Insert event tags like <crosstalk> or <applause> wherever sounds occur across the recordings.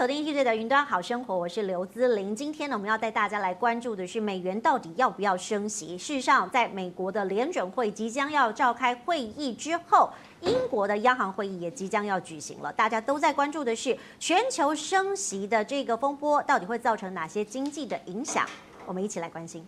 锁定 T Z 的云端好生活，我是刘姿玲。今天呢，我们要带大家来关注的是美元到底要不要升息。事实上，在美国的联准会即将要召开会议之后，英国的央行会议也即将要举行了。大家都在关注的是全球升息的这个风波，到底会造成哪些经济的影响？我们一起来关心。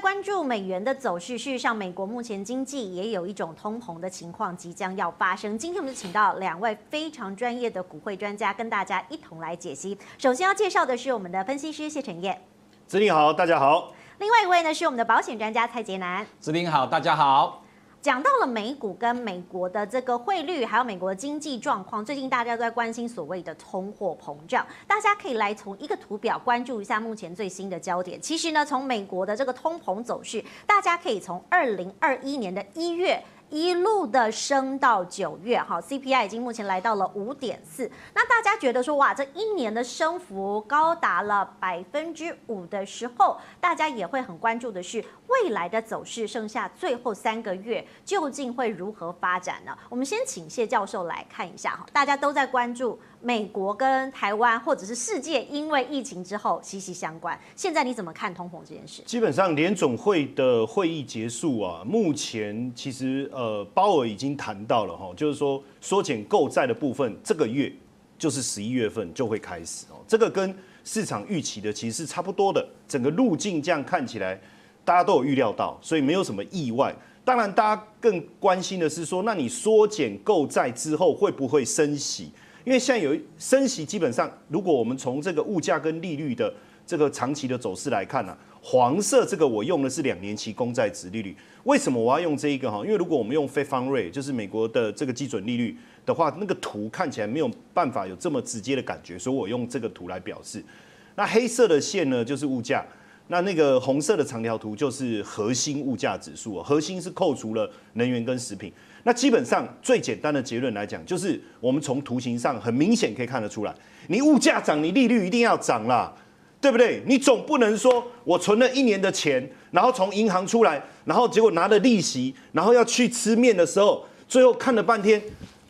关注美元的走势，事实上，美国目前经济也有一种通膨的情况即将要发生。今天我们就请到两位非常专业的股汇专家，跟大家一同来解析。首先要介绍的是我们的分析师谢晨彦，姿麟好，大家好。另外一位呢是我们的保险专家蔡杰南，姿麟好，大家好。讲到了美股跟美国的这个汇率，还有美国的经济状况，最近大家都在关心所谓的通货膨胀。大家可以来从一个图表关注一下目前最新的焦点。其实呢，从美国的这个通膨走势，大家可以从二零二一年的一月。一路的升到九月，哈，CPI 已经目前来到了五点四。那大家觉得说，哇，这一年的升幅高达了百分之五的时候，大家也会很关注的是未来的走势，剩下最后三个月究竟会如何发展呢？我们先请谢教授来看一下哈，大家都在关注。美国跟台湾或者是世界，因为疫情之后息息相关。现在你怎么看通膨这件事？基本上联总会的会议结束啊，目前其实呃鲍尔已经谈到了哈，就是说缩减购债的部分，这个月就是十一月份就会开始哦。这个跟市场预期的其实是差不多的，整个路径这样看起来大家都有预料到，所以没有什么意外。当然，大家更关心的是说，那你缩减购债之后会不会升息？因为现在有升息，基本上如果我们从这个物价跟利率的这个长期的走势来看呢、啊，黄色这个我用的是两年期公债殖利率。为什么我要用这一个哈？因为如果我们用费方瑞就是美国的这个基准利率的话，那个图看起来没有办法有这么直接的感觉，所以我用这个图来表示。那黑色的线呢，就是物价。那那个红色的长条图就是核心物价指数，核心是扣除了能源跟食品。那基本上最简单的结论来讲，就是我们从图形上很明显可以看得出来，你物价涨，你利率一定要涨啦，对不对？你总不能说我存了一年的钱，然后从银行出来，然后结果拿了利息，然后要去吃面的时候，最后看了半天，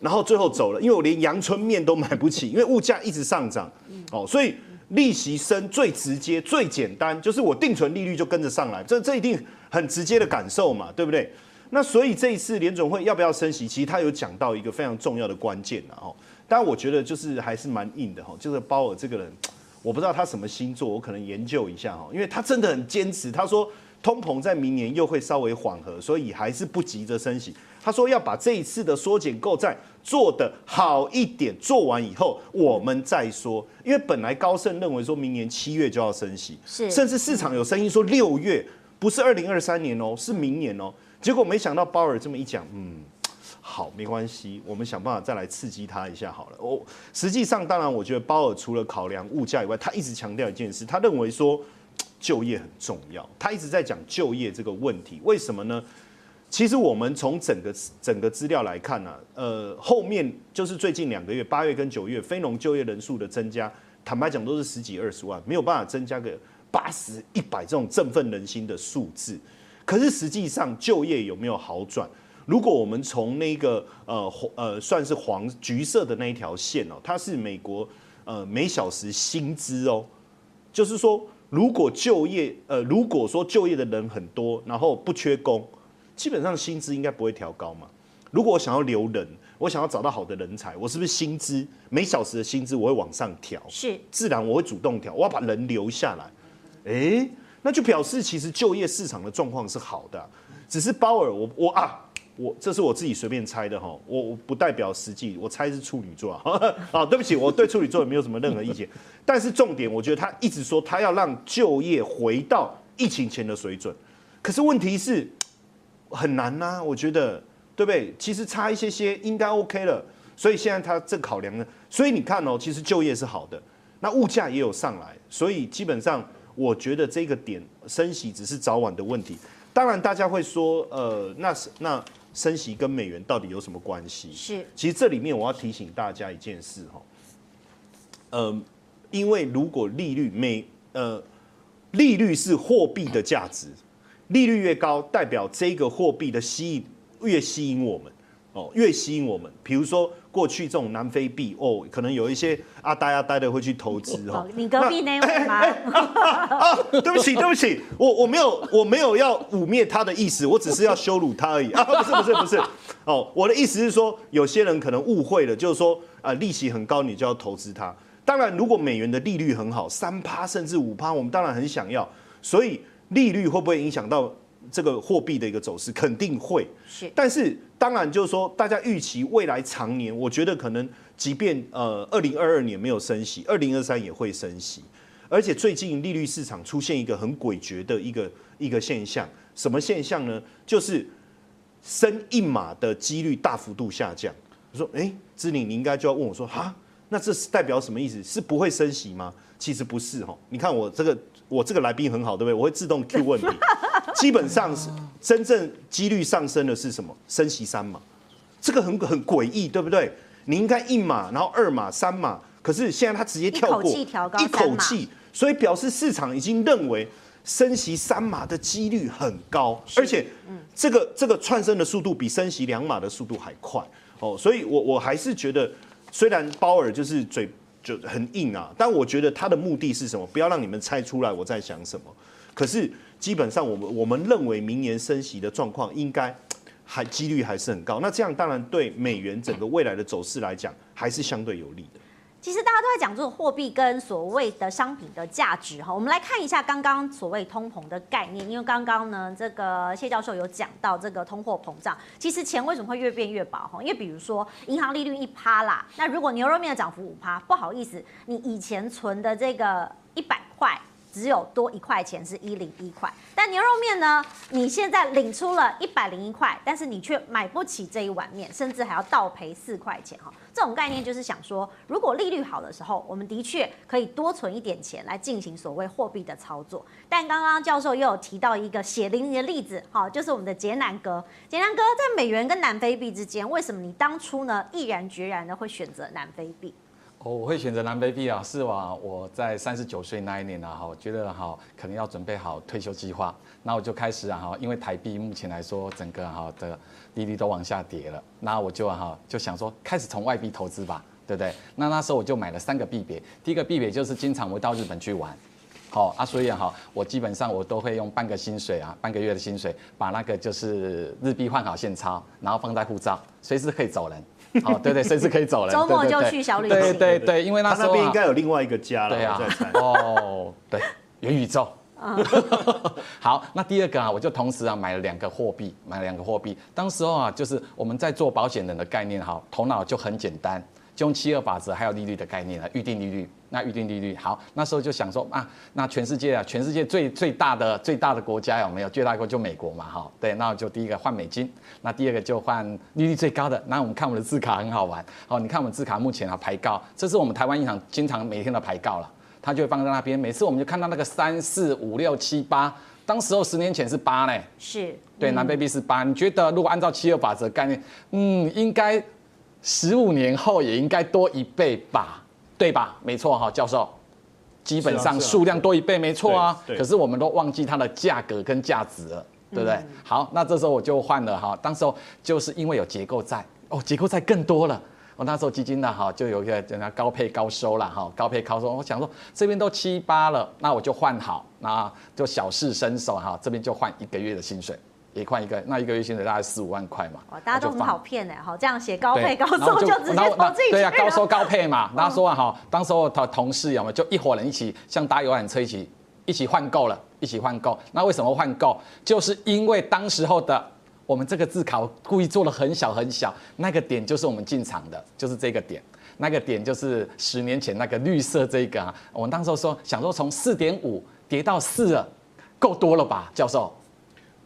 然后最后走了，因为我连阳春面都买不起，因为物价一直上涨，哦，所以。利息升最直接、最简单，就是我定存利率就跟着上来，这这一定很直接的感受嘛，对不对？那所以这一次联总会要不要升息，其实他有讲到一个非常重要的关键了哈。当然，我觉得就是还是蛮硬的哈，就是鲍尔这个人，<tsk> 我不知道他什么星座，我可能研究一下哈，因为他真的很坚持，他说。通膨在明年又会稍微缓和，所以还是不急着升息。他说要把这一次的缩减购债做得好一点，做完以后我们再说。因为本来高盛认为说明年七月就要升息，是，甚至市场有声音说六月，不是二零二三年哦，是明年哦。结果没想到鲍尔这么一讲，嗯，好，没关系，我们想办法再来刺激他一下好了。哦，实际上当然，我觉得鲍尔除了考量物价以外，他一直强调一件事，他认为说。就业很重要，他一直在讲就业这个问题，为什么呢？其实我们从整个整个资料来看呢、呃，后面就是最近两个月，八月跟九月非农就业人数的增加，坦白讲都是十几二十万，没有办法增加个八十一百这种振奋人心的数字。可是实际上就业有没有好转？如果我们从那个呃呃算是黄橘色的那一条线哦，它是美国呃每小时薪资哦，就是说。如果就业，呃，如果说就业的人很多，然后不缺工，基本上薪资应该不会调高嘛。如果我想要留人，我想要找到好的人才，我是不是薪资每小时的薪资我会往上调？是，自然我会主动调，我要把人留下来。哎，那就表示其实就业市场的状况是好的，只是鲍尔，我我啊。我这是我自己随便猜的哈，我我不代表实际，我猜是处女座啊，<laughs> 啊，对不起，我对处女座也没有什么任何意见，<laughs> 但是重点，我觉得他一直说他要让就业回到疫情前的水准，可是问题是很难呐、啊，我觉得对不对？其实差一些些应该 OK 了，所以现在他正考量呢，所以你看哦，其实就业是好的，那物价也有上来，所以基本上我觉得这个点升息只是早晚的问题。当然大家会说，呃，那是那。升息跟美元到底有什么关系？是，其实这里面我要提醒大家一件事哈，呃，因为如果利率美呃利率是货币的价值，利率越高，代表这个货币的吸引越吸引我们哦，越吸引我们。比如说。过去这种南非币哦，可能有一些阿呆阿呆的会去投资哦。你隔壁那位吗？啊，对不起，对不起，我我没有我没有要污蔑他的意思，我只是要羞辱他而已啊！不是不是不是哦，我的意思是说，有些人可能误会了，就是说啊，利息很高，你就要投资它。当然，如果美元的利率很好，三趴甚至五趴，我们当然很想要。所以利率会不会影响到？这个货币的一个走势肯定会，是，但是当然就是说，大家预期未来长年，我觉得可能即便呃二零二二年没有升息，二零二三也会升息，而且最近利率市场出现一个很诡谲的一个一个现象，什么现象呢？就是升一码的几率大幅度下降。我说，哎，志玲，你应该就要问我说，哈，那这是代表什么意思？是不会升息吗？其实不是哈，你看我这个我这个来宾很好，对不对？我会自动 Q 问题。<laughs> 基本上是真正几率上升的是什么？升息三码，这个很很诡异，对不对？你应该一码，然后二码、三码，可是现在他直接跳过，一口气调高，一口气，所以表示市场已经认为升息三码的几率很高，而且这个这个窜升的速度比升息两码的速度还快哦，所以我我还是觉得，虽然鲍尔就是嘴就很硬啊，但我觉得他的目的是什么？不要让你们猜出来我在想什么。可是。基本上，我们我们认为明年升息的状况应该还几率还是很高。那这样当然对美元整个未来的走势来讲，还是相对有利的。其实大家都在讲这种货币跟所谓的商品的价值哈。我们来看一下刚刚所谓通膨的概念，因为刚刚呢，这个谢教授有讲到这个通货膨胀，其实钱为什么会越变越薄哈？因为比如说银行利率一趴啦，那如果牛肉面的涨幅五趴，不好意思，你以前存的这个一百块。只有多一块钱是一零一块，但牛肉面呢？你现在领出了一百零一块，但是你却买不起这一碗面，甚至还要倒赔四块钱哈。这种概念就是想说，如果利率好的时候，我们的确可以多存一点钱来进行所谓货币的操作。但刚刚教授又有提到一个血淋淋的例子，哈，就是我们的捷南哥。捷南哥在美元跟南非币之间，为什么你当初呢毅然决然的会选择南非币？我会选择南非币啊，是啊，我在三十九岁那一年啊，哈，我觉得哈，可能要准备好退休计划，那我就开始啊，哈，因为台币目前来说，整个哈的利率都往下跌了，那我就哈就想说，开始从外币投资吧，对不对？那那时候我就买了三个币别，第一个币别就是经常我到日本去玩，好啊，所以哈，我基本上我都会用半个薪水啊，半个月的薪水，把那个就是日币换好现钞，然后放在护照，随时可以走人。<laughs> 哦，对对，随时可以走了。周末就去小旅行。对对对，因为那时候他那边应该有另外一个家了。对啊。哦，对，元宇宙。<laughs> 好，那第二个啊，我就同时啊买了两个货币，买了两个货币。当时候啊，就是我们在做保险人的概念哈，头脑就很简单。就用七二法则还有利率的概念来，预定利率。那预定利率好，那时候就想说啊，那全世界啊，全世界最最大的最大的国家有没有？最大国就美国嘛，哈，对，那我就第一个换美金，那第二个就换利率最高的。那我们看我们的字卡很好玩，好，你看我们字卡目前啊牌告，这是我们台湾银行经常每天的牌告了，它就会放在那边。每次我们就看到那个三四五六七八，当时候十年前是八呢，是对，南非币是八。你觉得如果按照七二法则概念，嗯，应该。十五年后也应该多一倍吧，对吧？没错哈，教授，基本上数量多一倍，没错啊。可是我们都忘记它的价格跟价值了，对不对？好，那这时候我就换了哈，当时候就是因为有结构债哦，结构债更多了。我那时候基金呢哈，就有一个人家高配高收了哈，高配高收。我想说这边都七八了，那我就换好，那就小试身手哈，这边就换一个月的薪水。也换一个，那一个月薪水大概四五万块嘛。哇，大家都很好骗哎，好，这样写高配高收就直接投进去。对呀，高收高配嘛。<laughs> 大家说啊哈，当时候同同事有没有就一伙人一起像搭游览车一起一起换购了，一起换购。那为什么换购？就是因为当时候的我们这个字考故意做了很小很小，那个点就是我们进场的，就是这个点，那个点就是十年前那个绿色这个啊。我们当时候说想说从四点五跌到四了，够多了吧，教授？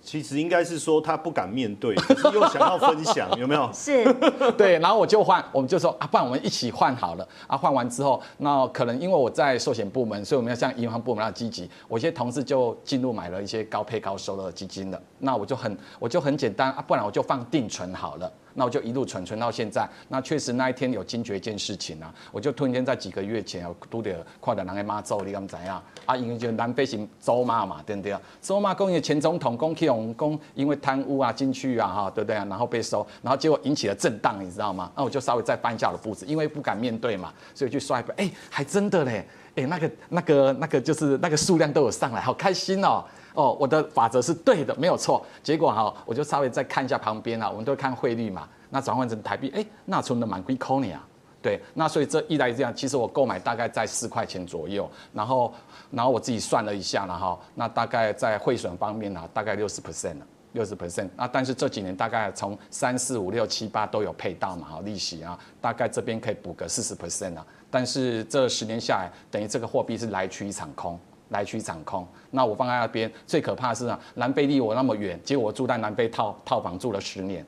其实应该是说他不敢面对，可是又想要分享，<laughs> 有没有？是，<laughs> 对，然后我就换，我们就说啊，不然我们一起换好了啊。换完之后，那可能因为我在寿险部门，所以我们要像银行部门要积极。我一些同事就进入买了一些高配高收的基金了。那我就很，我就很简单啊，不然我就放定存好了。那我就一路存存到现在。那确实那一天有惊觉一件事情啊，我就突然间在几个月前有拄到看到人家妈祖，你敢知影？啊，因为就南非行周妈嘛，对不对？周妈讲，因为前总统公去用公，因为贪污啊进去啊，哈，对不对？然后被收，然后结果引起了震荡，你知道吗？那我就稍微再翻一下我的步子，因为不敢面对嘛，所以去刷一本，哎，还真的嘞，哎，那个那个那个就是那个数量都有上来，好开心哦。哦，我的法则是对的，没有错。结果哈，我就稍微再看一下旁边啊，我们都看汇率嘛。那转换成台币，哎，那存的蛮贵扣你啊。对，那所以这一来这样，其实我购买大概在四块钱左右。然后，然后我自己算了一下了哈，那大概在汇损方面呢，大概六十 percent 了，六十 percent。那但是这几年大概从三四五六七八都有配到嘛，哈，利息啊，大概这边可以补个四十 percent 啊。但是这十年下来，等于这个货币是来去一场空。来去掌控，那我放在那边，最可怕的是啊，南非离我那么远，结果我住在南非套套房住了十年，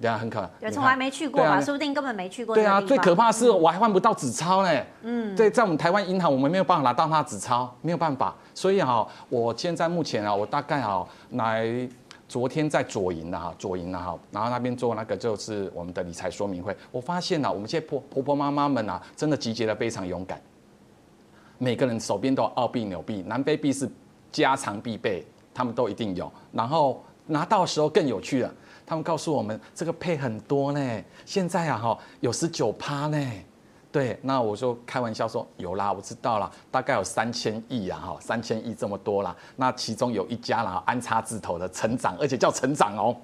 对啊，很可，对，从来没去过嘛，说不定根本没去过。对啊，最可怕的是我还换不到纸钞呢，嗯，对，在我们台湾银行，我们没有办法拿到那纸钞，没有办法，所以哈，我现在目前啊，我大概啊来昨天在左营的哈，左营的哈，然后那边做那个就是我们的理财说明会，我发现啊，我们这些婆婆婆妈妈们啊，真的集结的非常勇敢。每个人手边都有澳币、纽币、南非币是家常必备，他们都一定有。然后拿到的时候更有趣了，他们告诉我们这个配很多呢，现在啊哈有十九趴呢。对，那我就开玩笑说有啦，我知道啦，大概有三千亿啊哈，三千亿这么多啦。那其中有一家啦，安插字头的成长，而且叫成长哦，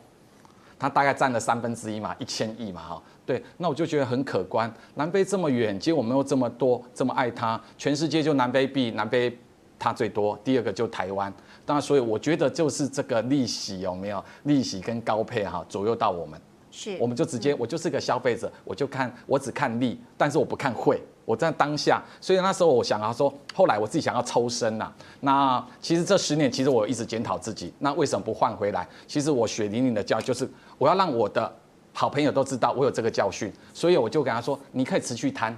它大概占了三分之一嘛，一千亿嘛哈。对，那我就觉得很可观。南非这么远，结果我们又这么多，这么爱它，全世界就南非币，南非它最多，第二个就台湾。当然，所以我觉得就是这个利息有没有利息跟高配哈左右到我们，是，我们就直接我就是个消费者，我就看我只看利，但是我不看汇。我在当下，所以那时候我想要说，后来我自己想要抽身呐。那其实这十年，其实我一直检讨自己，那为什么不换回来？其实我血淋淋的教就是我要让我的。好朋友都知道我有这个教训，所以我就跟他说：“你可以持续贪，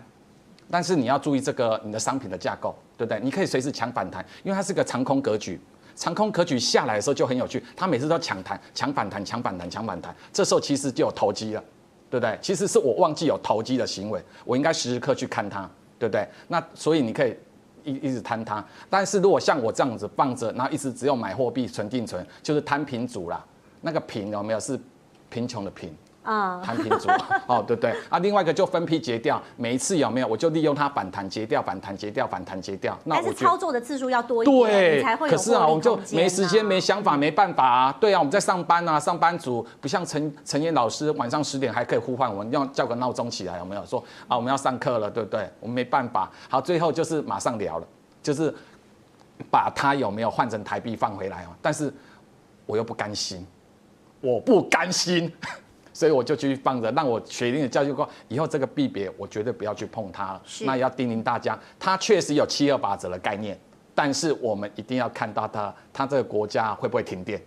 但是你要注意这个你的商品的架构，对不对？你可以随时抢反弹，因为它是个长空格局。长空格局下来的时候就很有趣，它每次都抢弹、抢反弹、抢反弹、抢反弹。这时候其实就有投机了，对不对？其实是我忘记有投机的行为，我应该时时刻去看它，对不对？那所以你可以一一直贪它，但是如果像我这样子放着，然后一直只有买货币存定存，就是摊平组啦。那个贫有没有是贫穷的贫？”啊，摊平组哦，对对啊，另外一个就分批结掉，每一次有没有，我就利用它反弹结掉，反弹结掉，反弹结掉。那我是操作的次数要多一点，对，才会有。可是啊，我们就没时间、没想法、没办法啊。对啊，我们在上班啊，上班族不像陈陈燕老师晚上十点还可以呼唤我们，要叫个闹钟起来，有没有说啊？我们要上课了，对不对？我们没办法。好，最后就是马上聊了，就是把它有没有换成台币放回来哦。但是我又不甘心，我不甘心。<laughs> 所以我就继续放着，让我血淋淋的教育过，以后这个币别我绝对不要去碰它了。那也要叮咛大家，它确实有七二八折的概念，但是我们一定要看到它，它这个国家会不会停电？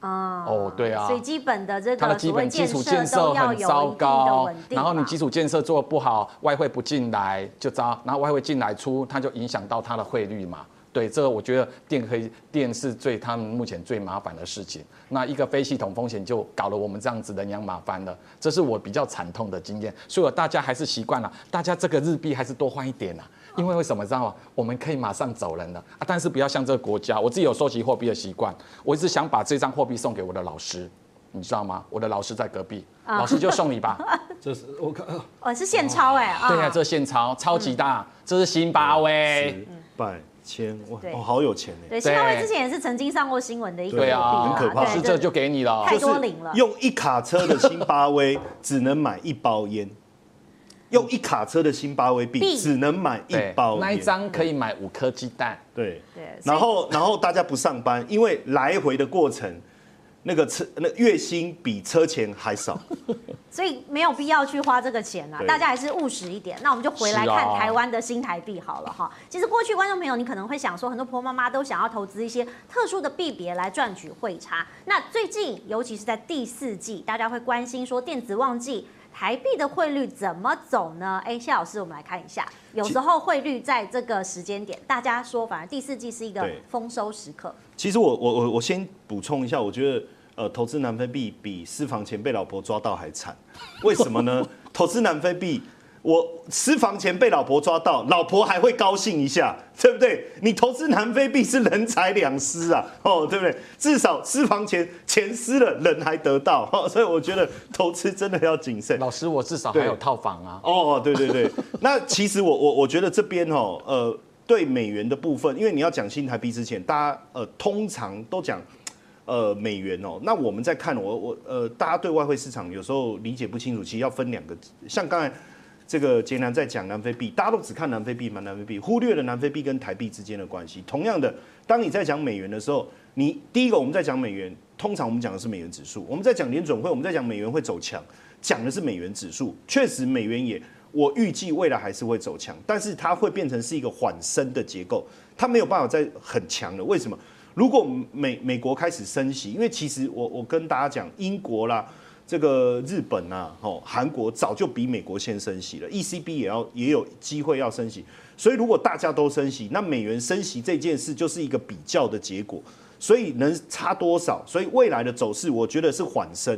啊，哦，对啊，所以基本的这个它的基本基础建设很糟糕，然后你基础建设做得不好，外汇不进来就糟，然后外汇进来出，它就影响到它的汇率嘛。对，这个我觉得电可以，电是最他们目前最麻烦的事情。那一个非系统风险就搞了我们这样子人仰马翻了，这是我比较惨痛的经验。所以大家还是习惯了，大家这个日币还是多换一点呐，因为为什么知道吗？我们可以马上走人了啊！但是不要像这个国家，我自己有收集货币的习惯，我一直想把这张货币送给我的老师，你知道吗？我的老师在隔壁，老师就送你吧。<laughs> 这是我看，哦，是现钞哎，对呀，这现钞超级大，这是新巴威。拜。钱哇哦，好有钱哎。对，新巴威之前也是曾经上过新闻的一个对啊，很可怕。是这就给你了，太多零了。用一卡车的辛巴威 <laughs> 只能买一包烟，用一卡车的辛巴威币只能买一包。那一张可以买五颗鸡蛋。对对。然后然后大家不上班，因为来回的过程。那个车那月薪比车钱还少，<laughs> 所以没有必要去花这个钱啊！大家还是务实一点。那我们就回来看台湾的新台币好了哈。啊、其实过去观众朋友，你可能会想说，很多婆婆妈妈都想要投资一些特殊的币别来赚取汇差。那最近，尤其是在第四季，大家会关心说电子旺季。台币的汇率怎么走呢？哎，谢老师，我们来看一下。有时候汇率在这个时间点，大家说反而第四季是一个丰收时刻。其实我我我我先补充一下，我觉得呃，投资南非币比私房钱被老婆抓到还惨，为什么呢？<laughs> 投资南非币。我私房钱被老婆抓到，老婆还会高兴一下，<laughs> 对不对？你投资南非币是人财两失啊，<laughs> 哦，对不对？至少私房钱钱失了，人还得到，<laughs> 哦，所以我觉得投资真的要谨慎。老师，我至少还有套房啊。哦，对对对。那其实我我我觉得这边哦，呃，对美元的部分，因为你要讲新台币之前，大家呃通常都讲呃美元哦。那我们在看我我呃，大家对外汇市场有时候理解不清楚，其实要分两个，像刚才。这个杰南在讲南非币，大家都只看南非币嘛，南非币忽略了南非币跟台币之间的关系。同样的，当你在讲美元的时候，你第一个我们在讲美元，通常我们讲的是美元指数。我们在讲联准会，我们在讲美元会走强，讲的是美元指数。确实，美元也我预计未来还是会走强，但是它会变成是一个缓升的结构，它没有办法再很强了。为什么？如果美美国开始升息，因为其实我我跟大家讲，英国啦。这个日本啊，哦，韩国早就比美国先升息了，ECB 也要也有机会要升息，所以如果大家都升息，那美元升息这件事就是一个比较的结果，所以能差多少？所以未来的走势，我觉得是缓升。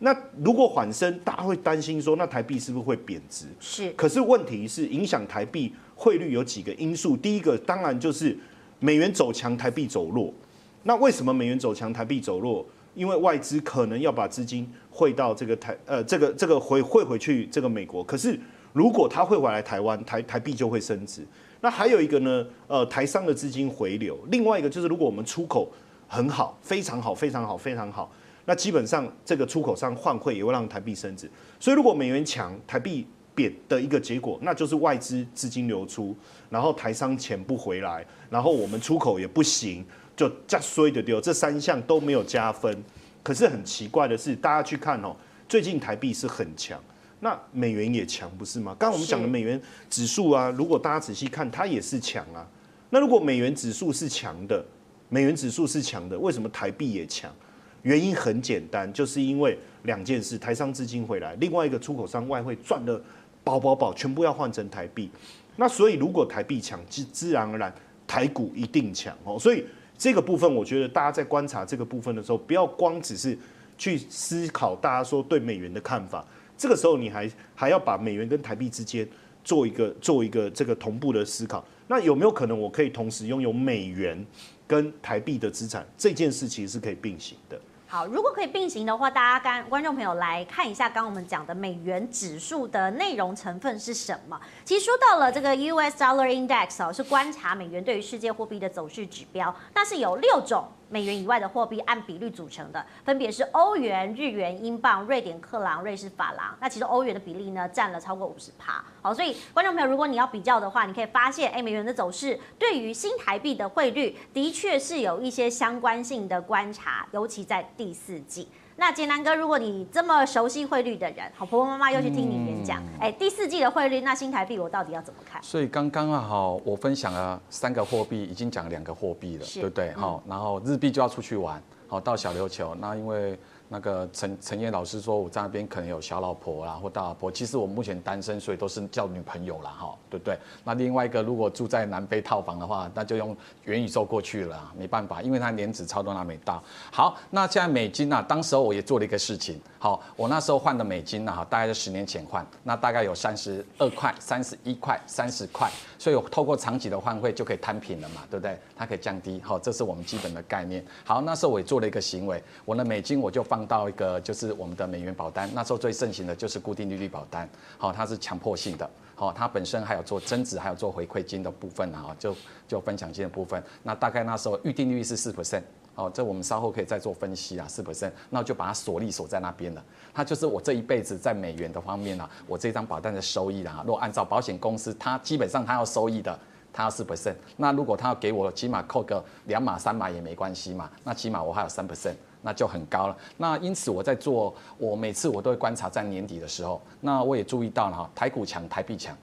那如果缓升，大家会担心说，那台币是不是会贬值？是。可是问题是，影响台币汇率有几个因素，第一个当然就是美元走强，台币走弱。那为什么美元走强，台币走弱？因为外资可能要把资金汇到这个台呃这个这个回汇回去这个美国，可是如果它汇回来台湾，台台币就会升值。那还有一个呢，呃台商的资金回流，另外一个就是如果我们出口很好，非常好，非常好，非常好，那基本上这个出口商换汇也会让台币升值。所以如果美元强，台币贬的一个结果，那就是外资资金流出，然后台商钱不回来，然后我们出口也不行。就加衰的丢，这三项都没有加分。可是很奇怪的是，大家去看哦，最近台币是很强，那美元也强，不是吗？刚刚我们讲的美元指数啊，如果大家仔细看，它也是强啊。那如果美元指数是强的，美元指数是强的，为什么台币也强？原因很简单，就是因为两件事：台商资金回来，另外一个出口商外汇赚的饱饱饱，全部要换成台币。那所以如果台币强，自自然而然台股一定强哦。所以。这个部分，我觉得大家在观察这个部分的时候，不要光只是去思考大家说对美元的看法，这个时候你还还要把美元跟台币之间做一个做一个这个同步的思考。那有没有可能我可以同时拥有美元跟台币的资产？这件事其实是可以并行的。好，如果可以并行的话，大家跟观众朋友来看一下，刚我们讲的美元指数的内容成分是什么？其实说到了这个 US Dollar Index 哦，是观察美元对于世界货币的走势指标，那是有六种。美元以外的货币按比率组成的，分别是欧元、日元、英镑、瑞典克朗、瑞士法郎。那其实欧元的比例呢，占了超过五十趴。好，所以观众朋友，如果你要比较的话，你可以发现，哎，美元的走势对于新台币的汇率的确是有一些相关性的观察，尤其在第四季。那杰南哥，如果你这么熟悉汇率的人，好，婆婆妈妈又去听你演讲，哎、嗯，第四季的汇率，那新台币我到底要怎么看？所以刚刚啊，好，我分享了三个货币，已经讲了两个货币了，对不对？好、嗯，然后日币就要出去玩，好，到小琉球，那因为。那个陈陈燕老师说，我在那边可能有小老婆啦，或大老婆。其实我目前单身，所以都是叫女朋友啦，哈，对不对？那另外一个，如果住在南非套房的话，那就用元宇宙过去了，没办法，因为他年资超多拿没到。好，那现在美金啊，当时候我也做了一个事情，好，我那时候换的美金呢，哈，大概是十年前换，那大概有三十二块、三十一块、三十块，所以我透过长期的换汇就可以摊平了嘛，对不对？它可以降低，好，这是我们基本的概念。好，那时候我也做了一个行为，我的美金我就放。到一个就是我们的美元保单，那时候最盛行的就是固定利率保单，好，它是强迫性的，好，它本身还有做增值，还有做回馈金的部分啊，就就分享金的部分，那大概那时候预定利率是四。percent，好，这我们稍后可以再做分析啊，四。percent，那就把它锁利锁在那边了，它就是我这一辈子在美元的方面啊，我这张保单的收益啊，如果按照保险公司，它基本上它要收益的，它要四。percent，那如果它要给我起码扣个两码三码也没关系嘛，那起码我还有三。percent。那就很高了。那因此我在做，我每次我都会观察在年底的时候，那我也注意到了哈，台股强，台币强。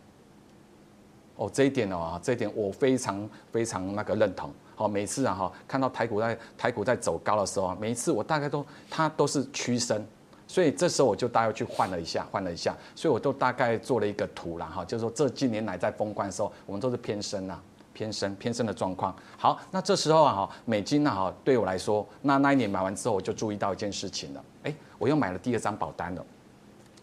哦，这一点哦，这一点我非常非常那个认同。好，每次啊哈，看到台股在台股在走高的时候，每一次我大概都它都是趋升，所以这时候我就大概去换了一下，换了一下，所以我都大概做了一个图了哈，就是说这近年来在封关的时候，我们都是偏升啊。偏升偏升的状况。好，那这时候啊哈，美金啊哈，对我来说，那那一年买完之后，我就注意到一件事情了，哎，我又买了第二张保单了。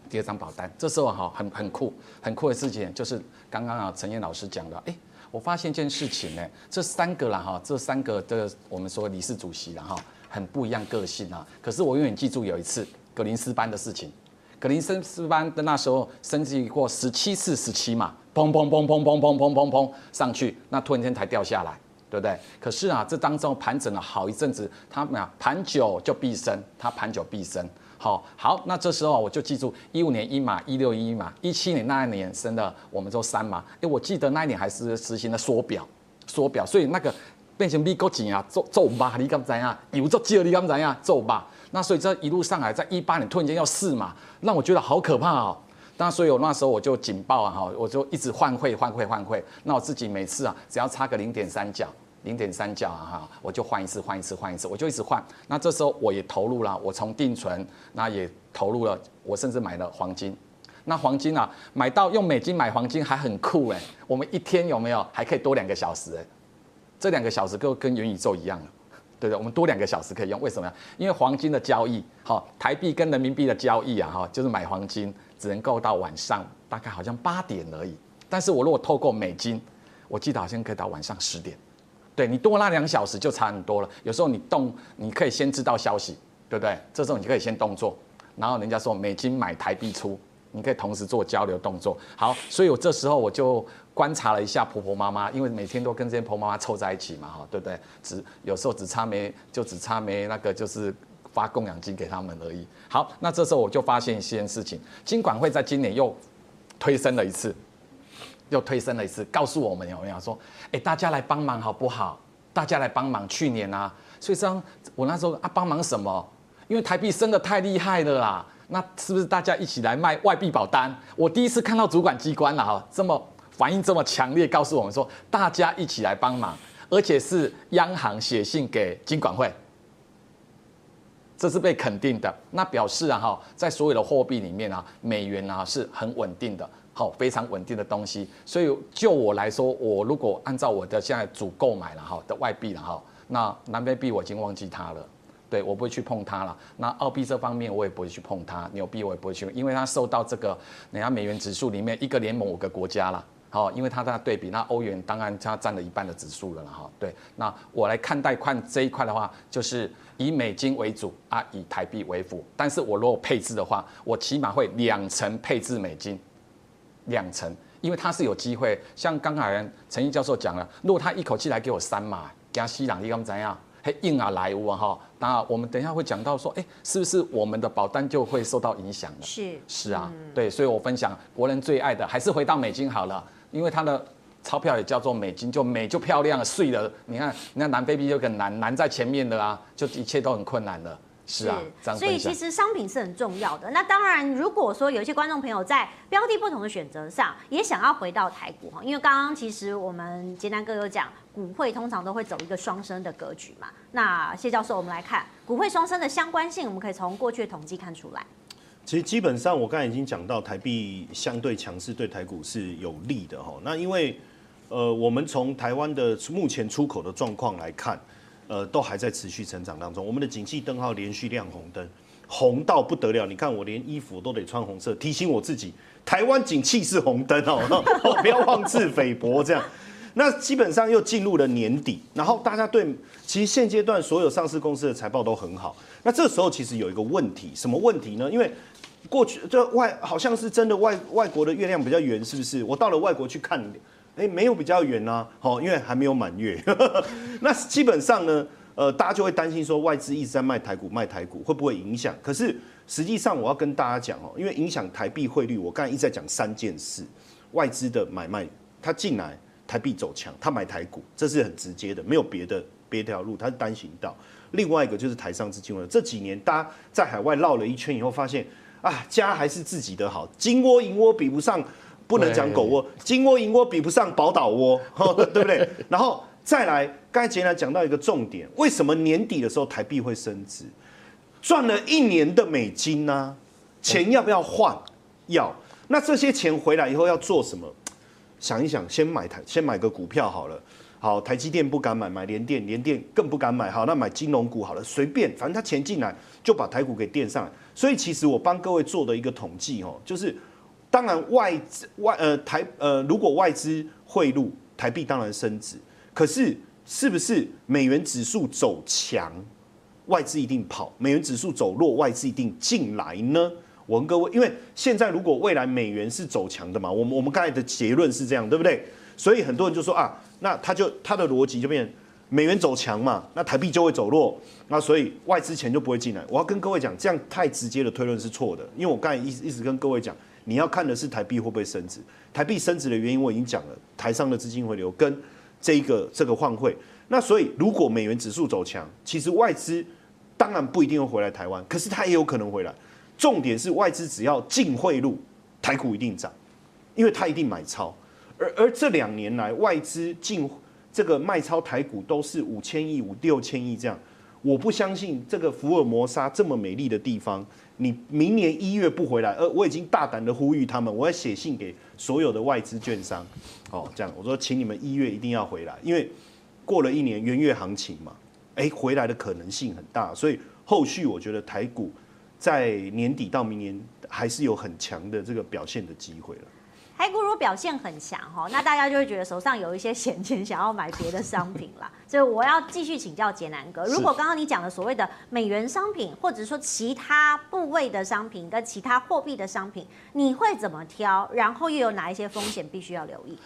第二张保单，这时候哈很很酷，很酷的事情就是刚刚啊陈燕老师讲的，哎，我发现一件事情呢，这三个啦哈，这三个的我们说理事主席啦哈，很不一样个性啊。可是我永远记住有一次格林斯班的事情，格林斯班的那时候升级过十七次十七嘛，砰砰砰砰砰砰砰砰砰上去，那突然间才掉下来，对不对？可是啊，这当中盘整了好一阵子，它啊盘久就必升，它盘久必升。好好，那这时候我就记住一五年一码，一六一码，一七年那一年升的，我们说三码。哎，我记得那一年还是实行的缩表，缩表，所以那个变成美国钱啊，做做吧，你敢怎样？有做借你敢怎样？做吧。那所以这一路上来，在一八年突然间要四码，让我觉得好可怕哦。那所以我那时候我就警报啊，哈，我就一直换汇换汇换汇。那我自己每次啊，只要差个零点三角。零点三角啊哈，我就换一次，换一次，换一次，我就一直换。那这时候我也投入了，我从定存，那也投入了，我甚至买了黄金。那黄金啊，买到用美金买黄金还很酷哎，我们一天有没有还可以多两个小时哎？这两个小时跟跟元宇宙一样了，对不对？我们多两个小时可以用，为什么呀？因为黄金的交易，好，台币跟人民币的交易啊哈，就是买黄金只能够到晚上大概好像八点而已。但是我如果透过美金，我记得好像可以到晚上十点。对，你多那两小时就差很多了。有时候你动，你可以先知道消息，对不对？这时候你可以先动作，然后人家说美金买台币出，你可以同时做交流动作。好，所以我这时候我就观察了一下婆婆妈妈，因为每天都跟这些婆婆妈妈凑在一起嘛，哈，对不对？只有时候只差没就只差没那个就是发供养金给他们而已。好，那这时候我就发现一件事情，金管会在今年又推升了一次。又推升了一次，告诉我们有没有说，哎，大家来帮忙好不好？大家来帮忙。去年啊，所以说，我那时候啊，帮忙什么？因为台币升得太厉害了啦。那是不是大家一起来卖外币保单？我第一次看到主管机关了哈，这么反应这么强烈，告诉我们说，大家一起来帮忙，而且是央行写信给金管会，这是被肯定的。那表示啊哈，在所有的货币里面啊，美元啊是很稳定的。好，非常稳定的东西，所以就我来说，我如果按照我的现在主购买了哈的外币了哈，那南非币我已经忘记它了，对，我不会去碰它了。那澳币这方面我也不会去碰它，纽币我也不会去，因为它受到这个人家美元指数里面一个联盟五个国家了，好，因为它在对比，那欧元当然它占了一半的指数了哈，对，那我来看待看这一块的话，就是以美金为主啊，以台币为辅，但是我如果配置的话，我起码会两成配置美金。两成，因为它是有机会，像刚才陈毅教授讲了，如果他一口气来给我三码，加西朗你敢怎样？嘿，硬啊来啊哈，那我们等一下会讲到说，哎，是不是我们的保单就会受到影响了？是是啊，嗯、对，所以我分享国人最爱的还是回到美金好了，因为它的钞票也叫做美金，就美就漂亮了，碎了，你看，你看南非币就很难，难在前面的啊，就一切都很困难了。是啊，所以其实商品是很重要的。那当然，如果说有一些观众朋友在标的不同的选择上，也想要回到台股哈，因为刚刚其实我们杰南哥有讲，股汇通常都会走一个双升的格局嘛。那谢教授，我们来看股汇双升的相关性，我们可以从过去的统计看出来。其实基本上我刚才已经讲到，台币相对强势对台股是有利的哈。那因为呃，我们从台湾的目前出口的状况来看。呃，都还在持续成长当中。我们的景气灯号连续亮红灯，红到不得了。你看，我连衣服都得穿红色，提醒我自己，台湾景气是红灯哦，<laughs> 不要妄自菲薄这样。那基本上又进入了年底，然后大家对其实现阶段所有上市公司的财报都很好。那这时候其实有一个问题，什么问题呢？因为过去这外好像是真的外外国的月亮比较圆，是不是？我到了外国去看。哎，没有比较远呐，好，因为还没有满月。那基本上呢，呃，大家就会担心说，外资一直在卖台股，卖台股会不会影响？可是实际上，我要跟大家讲哦，因为影响台币汇率，我刚才一直在讲三件事：外资的买卖，它进来台币走强，他买台股，这是很直接的，没有别的别条路，他是单行道。另外一个就是台商资金流，这几年大家在海外绕了一圈以后，发现啊，家还是自己的好，金窝银窝比不上。不能讲狗窝，金窝银窝比不上宝岛窝，对不对？然后再来，刚才杰南讲到一个重点，为什么年底的时候台币会升值？赚了一年的美金呢、啊？钱要不要换？要。那这些钱回来以后要做什么？想一想，先买台，先买个股票好了。好，台积电不敢买，买联电，联电更不敢买。好，那买金融股好了，随便，反正他钱进来就把台股给垫上来。所以其实我帮各位做的一个统计哦，就是当然外资外呃台呃如果外资汇入台币当然升值，可是是不是美元指数走强，外资一定跑；美元指数走弱，外资一定进来呢？我跟各位，因为现在如果未来美元是走强的嘛，我们我们刚才的结论是这样，对不对？所以很多人就说啊，那他就他的逻辑就变美元走强嘛，那台币就会走弱，那所以外资钱就不会进来。我要跟各位讲，这样太直接的推论是错的，因为我刚才一直一直跟各位讲，你要看的是台币会不会升值，台币升值的原因我已经讲了，台商的资金回流跟这一个这个换汇。那所以如果美元指数走强，其实外资当然不一定会回来台湾，可是它也有可能回来。重点是外资只要净汇入，台股一定涨，因为它一定买超。而而这两年来，外资进这个卖超台股都是五千亿、五六千亿这样。我不相信这个福尔摩沙这么美丽的地方，你明年一月不回来，而我已经大胆的呼吁他们，我要写信给所有的外资券商，哦，这样我说，请你们一月一定要回来，因为过了一年元月行情嘛，哎，回来的可能性很大，所以后续我觉得台股在年底到明年还是有很强的这个表现的机会了。台股如果表现很强哈，那大家就会觉得手上有一些闲钱，想要买别的商品啦。<laughs> 所以我要继续请教杰南哥，如果刚刚你讲的所谓的美元商品，或者说其他部位的商品跟其他货币的商品，你会怎么挑？然后又有哪一些风险必须要留意？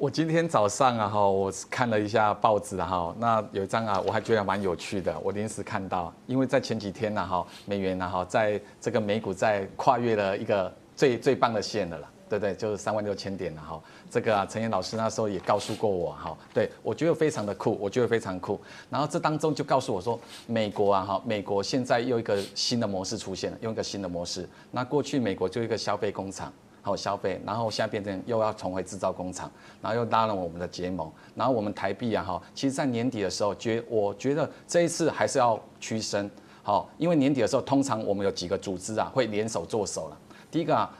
我今天早上啊哈，我看了一下报纸哈，那有一张啊，我还觉得蛮有趣的。我临时看到，因为在前几天呢哈，美元呢哈，在这个美股在跨越了一个最最棒的线的了。对对，就是三万六千点了哈。这个啊，陈岩老师那时候也告诉过我哈。对，我觉得非常的酷，我觉得非常酷。然后这当中就告诉我说，美国啊哈，美国现在又一个新的模式出现了，用一个新的模式。那过去美国就一个消费工厂，好消费，然后现在变成又要重回制造工厂，然后又拉了我们的结盟。然后我们台币啊哈，其实在年底的时候，觉我觉得这一次还是要趋升，好，因为年底的时候，通常我们有几个组织啊会联手做手了。第一个啊。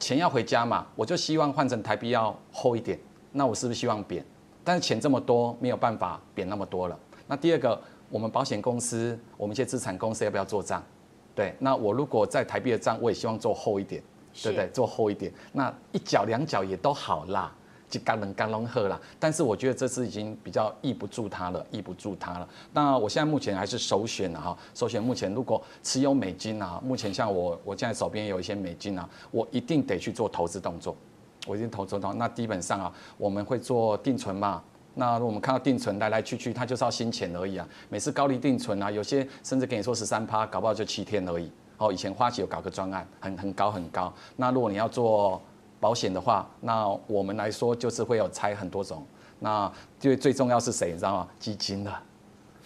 钱要回家嘛，我就希望换成台币要厚一点。那我是不是希望贬？但是钱这么多，没有办法贬那么多了。那第二个，我们保险公司，我们一些资产公司要不要做账？对，那我如果在台币的账，我也希望做厚一点，对不对？做厚一点，那一角两角也都好啦。就刚能刚能喝了，但是我觉得这次已经比较抑不住它了，抑不住它了。那我现在目前还是首选的哈，首选目前如果持有美金啊，目前像我我现在手边有一些美金啊，我一定得去做投资动作，我一定投资动。那基本上啊，我们会做定存嘛。那我们看到定存来来去去，它就是要新钱而已啊。每次高利定存啊，有些甚至跟你说十三趴，搞不好就七天而已。哦，以前花旗有搞个专案，很很高很高。那如果你要做。保险的话，那我们来说就是会有拆很多种，那最最重要是谁，你知道吗？基金的，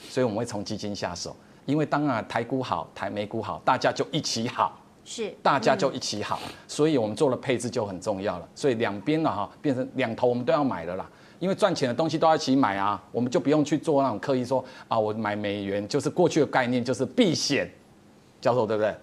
所以我们会从基金下手，因为当然台股好，台美股好，大家就一起好，是，大家就一起好，所以我们做了配置就很重要了，所以两边呢哈，变成两头我们都要买的啦，因为赚钱的东西都要一起买啊，我们就不用去做那种刻意说啊，我买美元就是过去的概念就是避险，教授对不对？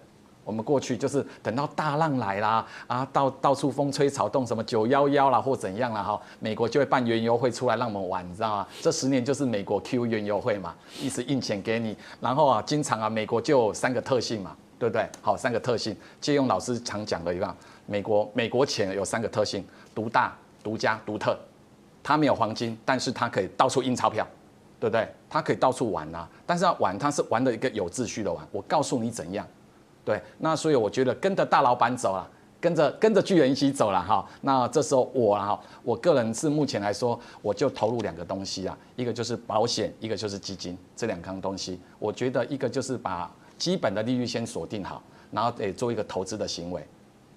我们过去就是等到大浪来啦，啊，到到处风吹草动，什么九幺幺啦或怎样啦，哈，美国就会办原油会出来让我们玩，你知道吗？这十年就是美国 Q 原油会嘛，一直印钱给你，然后啊，经常啊，美国就有三个特性嘛，对不对？好，三个特性，借用老师常讲的一个，美国美国钱有三个特性：独大、独家、独特。它没有黄金，但是它可以到处印钞票，对不对？他可以到处玩啊，但是要玩，他是玩的一个有秩序的玩。我告诉你怎样。对，那所以我觉得跟着大老板走了，跟着跟着巨人一起走了哈。那这时候我哈，我个人是目前来说，我就投入两个东西啊，一个就是保险，一个就是基金，这两样东西，我觉得一个就是把基本的利率先锁定好，然后得做一个投资的行为。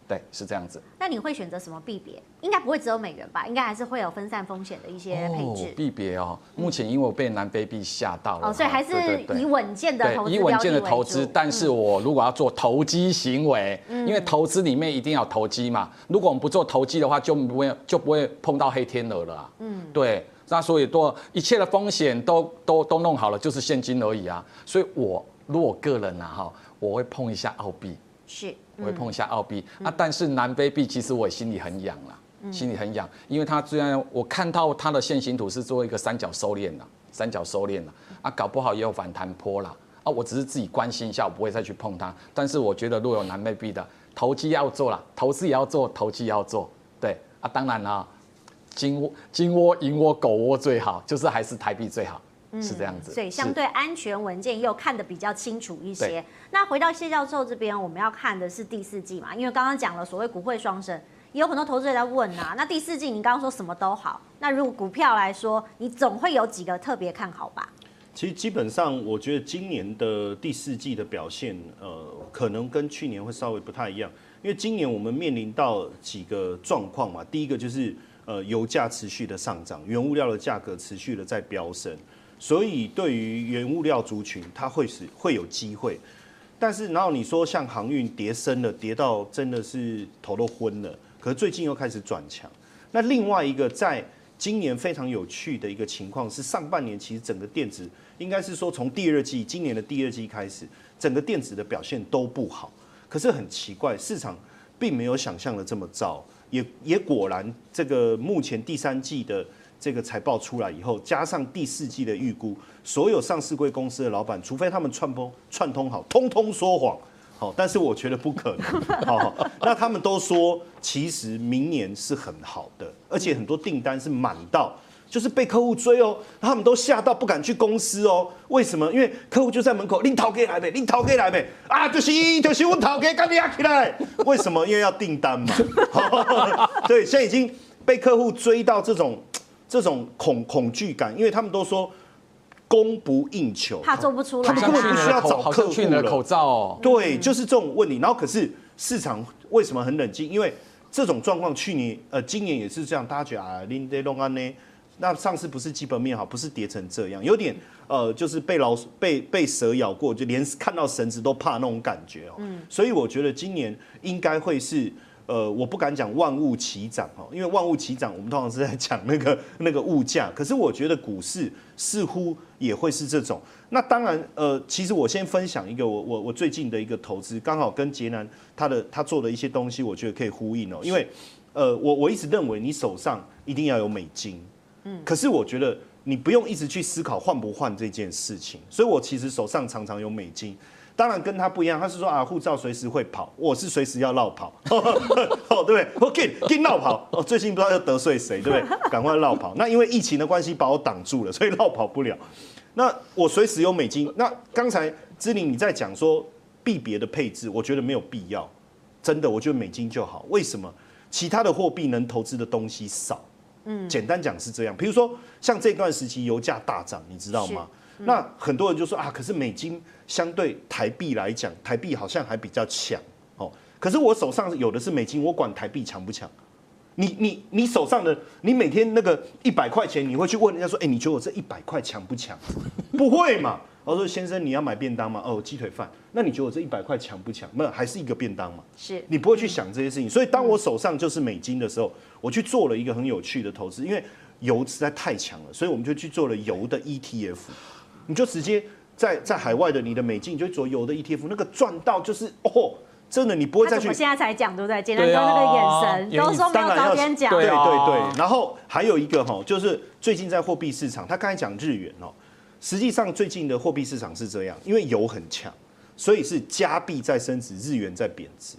对，是这样子。那你会选择什么币别？应该不会只有美元吧？应该还是会有分散风险的一些配置。币别哦，目前因为我被南非币吓到了，哦，所以还是以稳健的投资，以稳健的投资。但是我如果要做投机行为，因为投资里面一定要投机嘛。如果我们不做投机的话，就不会就不会碰到黑天鹅了啊。嗯，对。那所以多一切的风险都都都弄好了，就是现金而已啊。所以我如果个人啊哈，我会碰一下澳币。是。我会碰一下澳币、嗯、啊，但是南非币其实我心里很痒啦。心里很痒，因为它虽然我看到它的线形图是做一个三角收敛了，三角收敛了啊，搞不好也有反弹坡啦。啊，我只是自己关心一下，我不会再去碰它。但是我觉得若有南美币的投机要做了，投资也要做，投机要做，对啊，当然啦，金窝、金窝、银窝、狗窝最好，就是还是台币最好。是这样子，所以相对安全文件又看得比较清楚一些。那回到谢教授这边，我们要看的是第四季嘛？因为刚刚讲了所谓股汇双升，也有很多投资者在问啊。<laughs> 那第四季你刚刚说什么都好，那如果股票来说，你总会有几个特别看好吧？其实基本上，我觉得今年的第四季的表现，呃，可能跟去年会稍微不太一样，因为今年我们面临到几个状况嘛。第一个就是呃，油价持续的上涨，原物料的价格持续的在飙升。所以对于原物料族群，它会是会有机会，但是然后你说像航运跌深了，跌到真的是头都昏了，可是最近又开始转强。那另外一个在今年非常有趣的一个情况是，上半年其实整个电子应该是说从第二季今年的第二季开始，整个电子的表现都不好。可是很奇怪，市场并没有想象的这么糟，也也果然这个目前第三季的。这个财报出来以后，加上第四季的预估，所有上市柜公司的老板，除非他们串通串通好，通通说谎，好，但是我觉得不可能，<laughs> 好，那他们都说，其实明年是很好的，而且很多订单是满到，就是被客户追哦，他们都吓到不敢去公司哦，为什么？因为客户就在门口，你头家来没？你头家来没？啊，就是就是我头家赶紧起来，<laughs> 为什么？因为要订单嘛，对，现在已经被客户追到这种。这种恐恐惧感，因为他们都说供不应求，怕做不出来，他们根本不需要找客户了。口罩哦，对，就是这种问题。然后可是市场为什么很冷静？因为这种状况去年呃今年也是这样，大家觉得啊，林德龙安呢，那上次不是基本面好，不是跌成这样，有点呃就是被老鼠被被蛇咬过，就连看到绳子都怕那种感觉哦。嗯，所以我觉得今年应该会是。呃，我不敢讲万物齐涨哈，因为万物齐涨，我们通常是在讲那个那个物价。可是我觉得股市似乎也会是这种。那当然，呃，其实我先分享一个我我我最近的一个投资，刚好跟杰南他的他做的一些东西，我觉得可以呼应哦。因为呃，我我一直认为你手上一定要有美金，嗯，可是我觉得你不用一直去思考换不换这件事情，所以我其实手上常常有美金。当然跟他不一样，他是说啊，护照随时会跑，我是随时要落跑，<laughs> 哦，对不对？我给给落跑，哦，最近不知道要得罪谁，对不对？<laughs> 赶快落跑。那因为疫情的关系把我挡住了，所以落跑不了。那我随时有美金。那刚才芝玲你在讲说币别的配置，我觉得没有必要，真的，我觉得美金就好。为什么？其他的货币能投资的东西少。嗯，简单讲是这样。比如说像这段时期油价大涨，你知道吗？那很多人就说啊，可是美金相对台币来讲，台币好像还比较强哦。可是我手上有的是美金，我管台币强不强？你你你手上的，你每天那个一百块钱，你会去问人家说，哎，你觉得我这一百块强不强？不会嘛？<laughs> 我说先生，你要买便当吗？哦，鸡腿饭。那你觉得我这一百块强不强？没有，还是一个便当嘛。是。你不会去想这些事情。所以当我手上就是美金的时候，我去做了一个很有趣的投资，因为油实在太强了，所以我们就去做了油的 ETF。你就直接在在海外的你的美金，你就做油的 ETF，那个赚到就是哦，真的你不会再去。我现在才讲对不对？简单说那个眼神，都说没有早点讲。对对对。然后还有一个哈，就是最近在货币市场，他刚才讲日元哦，实际上最近的货币市场是这样，因为油很强，所以是加币在升值，日元在贬值。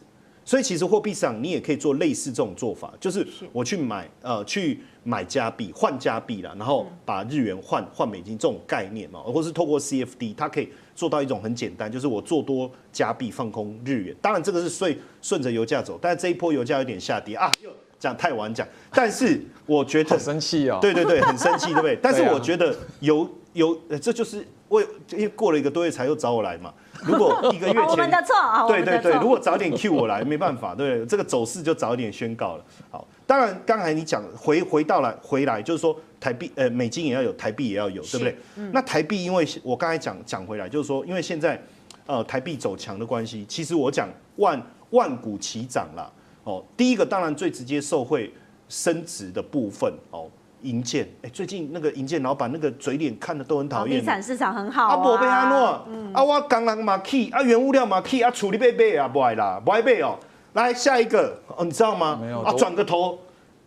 所以其实货币市场你也可以做类似这种做法，就是我去买呃去买加币换加币啦，然后把日元换换美金这种概念嘛，或是透过 CFD，它可以做到一种很简单，就是我做多加币放空日元。当然这个是顺顺着油价走，但是这一波油价有点下跌啊，又讲太晚讲，但是我觉得很生气哦，对对对，很生气，对不对？<laughs> 但是我觉得油油这就是为因为过了一个多月才又找我来嘛。如果一个月前，我们的错，对对对，如果早点 Q 我来，没办法，对，这个走势就早一点宣告了。好，当然刚才你讲回回到来回来，就是说台币呃美金也要有，台币也要有，对不对？嗯、那台币因为我刚才讲讲回来，就是说因为现在呃台币走强的关系，其实我讲万万股齐涨了哦。第一个当然最直接受惠升值的部分哦。营建，哎，最近那个银建老板那个嘴脸看的都很讨厌。房地产市场很好啊。啊，无被安怎？啊，我工人嘛起，啊，原物料嘛起，啊，处理被被啊，不爱啦，不爱被哦。来下一个，哦，你知道吗？没有。啊，转个头，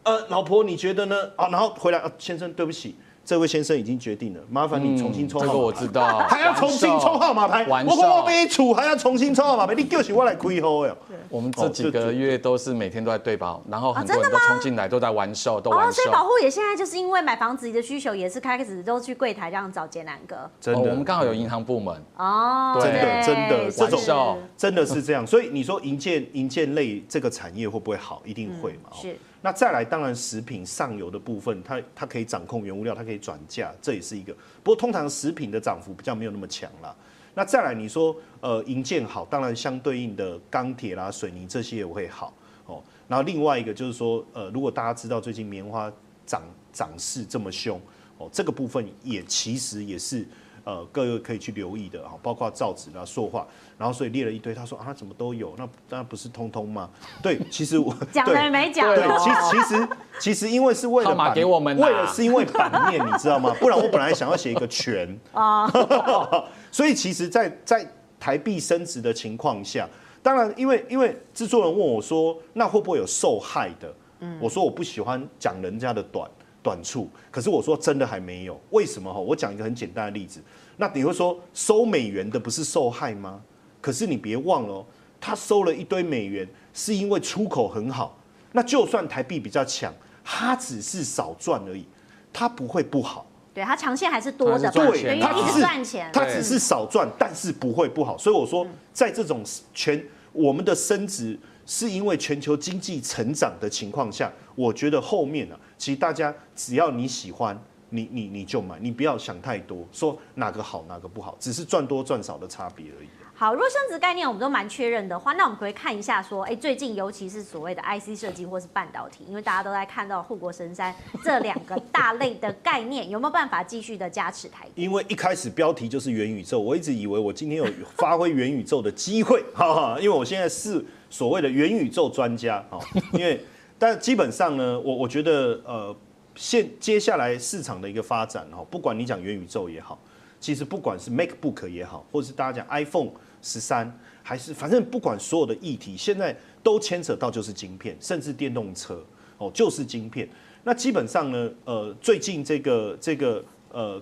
呃，老婆你觉得呢？啊，然后回来，啊，先生对不起。这位先生已经决定了，麻烦你重新抽号码牌。这个我知道，<laughs> 还要重新抽号码牌。我我没处，还要重新抽号码牌。你就是我来开号呀。我们这几个月都是每天都在对保，然后很多人都冲进来，都在玩售，都玩售。所以保护也现在就是因为买房子的需求，也是开始都去柜台这样找杰南哥。真的，我们刚好有银行部门哦，真的真的这种真的是这样。所以你说银建银建类这个产业会不会好？一定会嘛。是。那再来，当然食品上游的部分，它它可以掌控原物料，它可以转嫁，这也是一个。不过通常食品的涨幅比较没有那么强啦。那再来，你说呃银建好，当然相对应的钢铁啦、水泥这些也会好哦。然后另外一个就是说，呃，如果大家知道最近棉花涨涨势这么凶哦，这个部分也其实也是。呃，各个可以去留意的哈，包括造纸啦、塑化，然后所以列了一堆。他说啊，怎么都有？那那不是通通吗？对，<laughs> 其实我讲的没讲。对，其其实其实因为是为了版给我们，为了是因为版面，你知道吗？<laughs> 不然我本来想要写一个全啊。<laughs> 所以其实在，在在台币升值的情况下，当然因为因为制作人问我说，那会不会有受害的？嗯，我说我不喜欢讲人家的短。短处，可是我说真的还没有，为什么哈？我讲一个很简单的例子，那你会说收美元的不是受害吗？可是你别忘了，他收了一堆美元，是因为出口很好，那就算台币比较强，他只是少赚而已，他不会不好。对，他长线还是多的，对，他一直赚钱，他只是少赚，但是不会不好。所以我说，在这种全我们的升值，是因为全球经济成长的情况下，我觉得后面呢、啊，其实大家只要你喜欢，你你你就买，你不要想太多，说哪个好哪个不好，只是赚多赚少的差别而已。好，如果升值概念我们都蛮确认的话，那我们可以看一下说，哎，最近尤其是所谓的 IC 设计或是半导体，因为大家都在看到护国神山这两个大类的概念，有没有办法继续的加持台？因为一开始标题就是元宇宙，我一直以为我今天有发挥元宇宙的机会，哈哈，因为我现在是所谓的元宇宙专家，哈，因为但基本上呢，我我觉得呃，现接下来市场的一个发展，哈，不管你讲元宇宙也好。其实不管是 MacBook 也好，或者是大家讲 iPhone 十三，还是反正不管所有的议题，现在都牵扯到就是晶片，甚至电动车哦，就是晶片。那基本上呢，呃，最近这个这个呃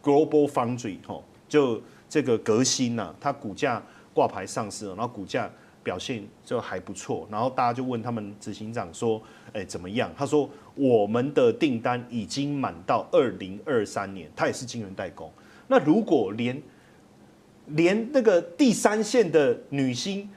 Global Foundry 哦，就这个革新呐、啊，它股价挂牌上市了，然后股价。表现就还不错，然后大家就问他们执行长说：“哎，怎么样？”他说：“我们的订单已经满到二零二三年。”他也是晶圆代工。那如果连连那个第三线的女星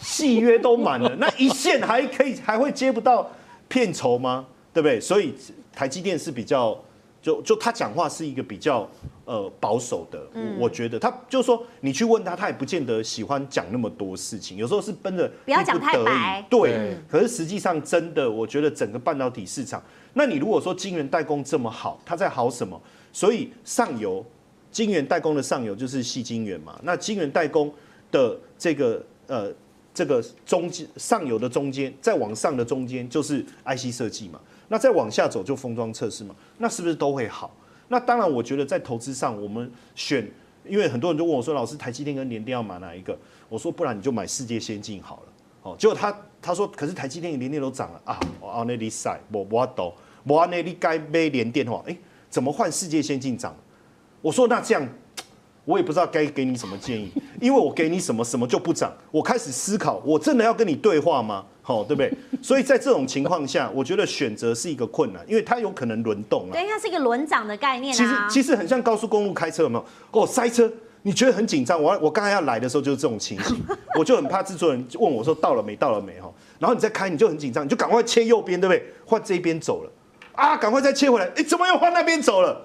戏约都满了，<laughs> 那一线还可以还会接不到片酬吗？对不对？所以台积电是比较。就就他讲话是一个比较呃保守的，嗯、我觉得他就是说你去问他，他也不见得喜欢讲那么多事情，有时候是奔着不要讲太白，对。对，可是实际上真的，我觉得整个半导体市场，那你如果说晶圆代工这么好，它在好什么？所以上游晶圆代工的上游就是细晶圆嘛，那晶圆代工的这个呃这个中间上游的中间，再往上的中间就是 IC 设计嘛。那再往下走就封装测试嘛，那是不是都会好？那当然，我觉得在投资上，我们选，因为很多人就问我说：“老师，台积电跟联电要买哪一个？”我说：“不然你就买世界先进好了。”哦，结果他他说：“可是台积电联电都涨了啊！”我，那里塞我我懂，我那里该买联电的话，哎，怎么换世界先进涨？我说：“那这样。”我也不知道该给你什么建议，<laughs> 因为我给你什么什么就不涨。我开始思考，我真的要跟你对话吗？好，对不对？所以在这种情况下，我觉得选择是一个困难，因为它有可能轮动啊。对，它是一个轮涨的概念啊。其实其实很像高速公路开车，有没有？哦，塞车，你觉得很紧张。我我刚才要来的时候就是这种情形，<laughs> 我就很怕制作人问我说到了没，到了没哈。然后你再开，你就很紧张，你就赶快切右边，对不对？换这边走了啊，赶快再切回来，哎，怎么又换那边走了？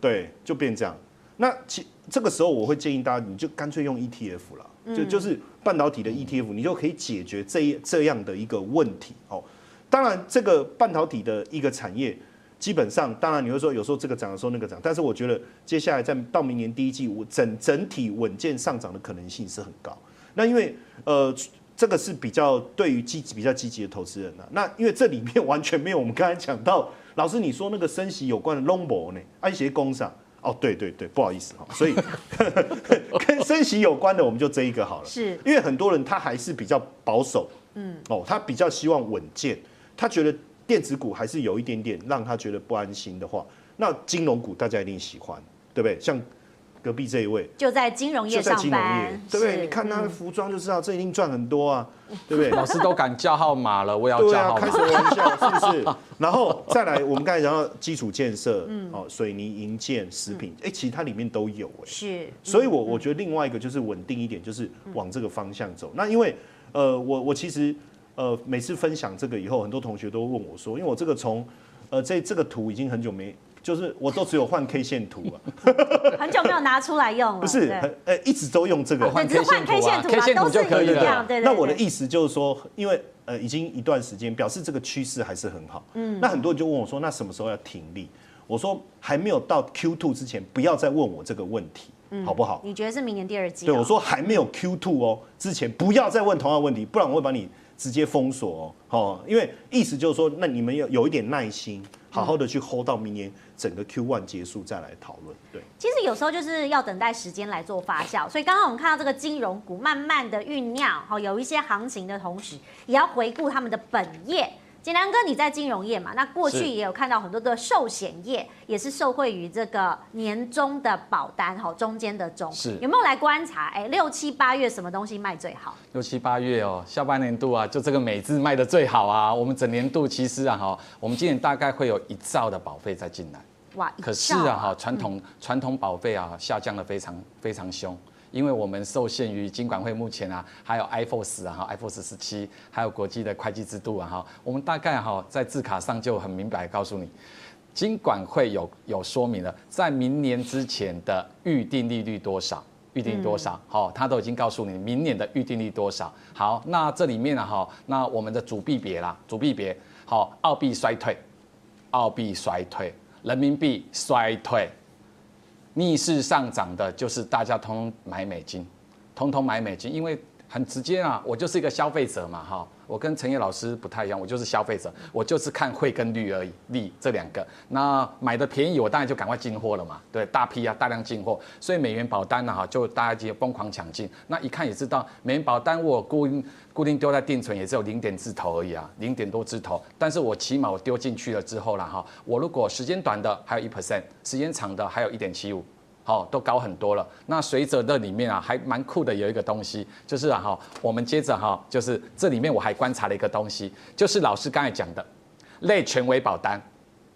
对，就变这样。那其这个时候，我会建议大家，你就干脆用 ETF 了，就就是半导体的 ETF，你就可以解决这这样的一个问题哦。当然，这个半导体的一个产业，基本上，当然你会说有时候这个涨，有时候那个涨，但是我觉得接下来在到明年第一季，我整整体稳健上涨的可能性是很高。那因为呃，这个是比较对于积极比较积极的投资人呐。那因为这里面完全没有我们刚才讲到，老师你说那个升息有关的 long 呢，安协工厂。哦，对对对，不好意思哈，所以 <laughs> 跟升息有关的，我们就这一个好了。是，因为很多人他还是比较保守，嗯，哦，他比较希望稳健，他觉得电子股还是有一点点让他觉得不安心的话，那金融股大家一定喜欢，对不对？像。隔壁这一位就在金融业上班，对不对？你看他的服装就知道，这一定赚很多啊，对不对？<laughs> 老师都敢叫号码了，我也要叫号码。开什么玩笑，是不是？<laughs> 然后再来，我们刚才讲到基础建设，哦，水泥、营建、食品，哎，其实它里面都有，哎，是。所以我我觉得另外一个就是稳定一点，就是往这个方向走。那因为呃，我我其实呃，每次分享这个以后，很多同学都问我说，因为我这个从呃这这个图已经很久没。就是我都只有换 K 线图啊，很久没有拿出来用了。不是，呃，一直都用这个换 K 线图啊，K 线图就可以了。那我的意思就是说，因为呃已经一段时间，表示这个趋势还是很好。嗯。那很多人就问我说，那什么时候要停利？我说还没有到 Q two 之前，不要再问我这个问题，好不好？你觉得是明年第二季？对，我说还没有 Q two 哦，之前不要再问同样的问题，不然我会把你直接封锁哦。哦，因为意思就是说，那你们要有一点耐心。好好的去 hold 到明年整个 Q1 结束再来讨论。对，其实有时候就是要等待时间来做发酵。所以刚刚我们看到这个金融股慢慢的酝酿，好有一些行情的同时，也要回顾他们的本业。简良哥，你在金融业嘛？那过去也有看到很多的寿险业也是受惠于这个年终的保单，哈，中间的中是有没有来观察？哎，六七八月什么东西卖最好？六七八月哦，下半年度啊，就这个美字卖的最好啊。我们整年度其实啊，哈，我们今年大概会有一兆的保费再进来。哇，可是啊，哈，传统传统保费啊下降的非常非常凶。因为我们受限于金管会目前啊，还有 iPhone 十啊，哈，iPhone 十七，还有国际的会计制度啊，哈，我们大概哈在字卡上就很明白告诉你，金管会有有说明了，在明年之前的预定利率多少，预定多少，好，他都已经告诉你明年的预定率多少。好，那这里面呢，哈，那我们的主币别啦，主币别，好，澳币衰退，澳币衰退，人民币衰退。逆势上涨的，就是大家通通买美金，通通买美金，因为很直接啊，我就是一个消费者嘛，哈。我跟陈烨老师不太一样，我就是消费者，我就是看汇跟率而已，利这两个。那买的便宜，我当然就赶快进货了嘛，对，大批啊，大量进货，所以美元保单呢，哈，就大家就疯狂抢进。那一看也知道，美元保单我固定固定丢在定存，也只有零点字头而已啊，零点多字头。但是我起码我丢进去了之后了哈，我如果时间短的还有一 percent，时间长的还有一点七五。好，都高很多了。那随着这里面啊，还蛮酷的，有一个东西，就是啊哈，我们接着哈，就是这里面我还观察了一个东西，就是老师刚才讲的类权威保单，